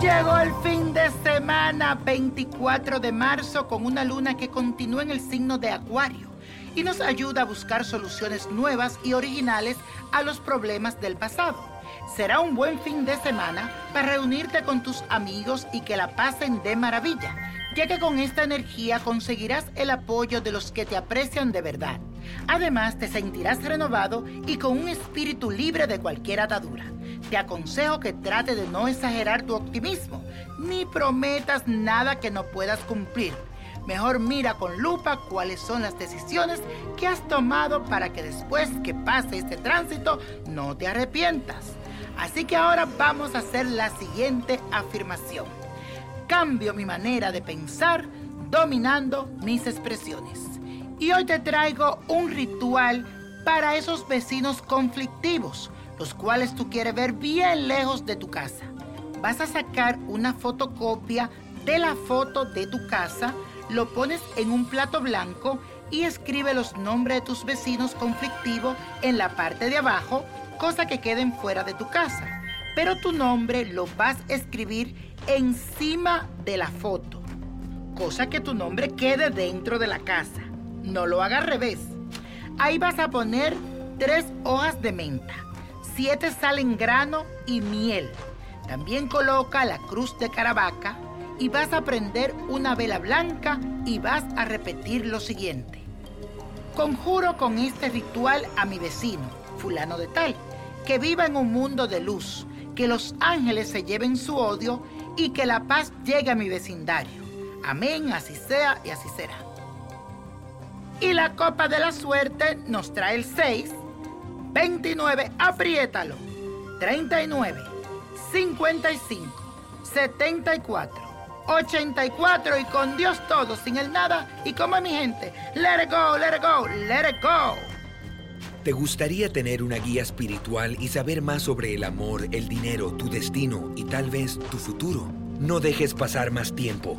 Llegó el fin de semana 24 de marzo con una luna que continúa en el signo de Acuario y nos ayuda a buscar soluciones nuevas y originales a los problemas del pasado. Será un buen fin de semana para reunirte con tus amigos y que la pasen de maravilla, ya que con esta energía conseguirás el apoyo de los que te aprecian de verdad. Además, te sentirás renovado y con un espíritu libre de cualquier atadura. Te aconsejo que trate de no exagerar tu optimismo, ni prometas nada que no puedas cumplir. Mejor mira con lupa cuáles son las decisiones que has tomado para que después que pase este tránsito no te arrepientas. Así que ahora vamos a hacer la siguiente afirmación. Cambio mi manera de pensar dominando mis expresiones. Y hoy te traigo un ritual para esos vecinos conflictivos, los cuales tú quieres ver bien lejos de tu casa. Vas a sacar una fotocopia de la foto de tu casa, lo pones en un plato blanco y escribe los nombres de tus vecinos conflictivos en la parte de abajo, cosa que queden fuera de tu casa. Pero tu nombre lo vas a escribir encima de la foto, cosa que tu nombre quede dentro de la casa. No lo haga al revés. Ahí vas a poner tres hojas de menta, siete sal en grano y miel. También coloca la cruz de caravaca y vas a prender una vela blanca y vas a repetir lo siguiente. Conjuro con este ritual a mi vecino, fulano de tal, que viva en un mundo de luz, que los ángeles se lleven su odio y que la paz llegue a mi vecindario. Amén, así sea y así será. Y la copa de la suerte nos trae el 6, 29, apriétalo, 39, 55, 74, 84 y con Dios todo, sin el nada. Y como mi gente, let it go, let it go, let it go. ¿Te gustaría tener una guía espiritual y saber más sobre el amor, el dinero, tu destino y tal vez tu futuro? No dejes pasar más tiempo.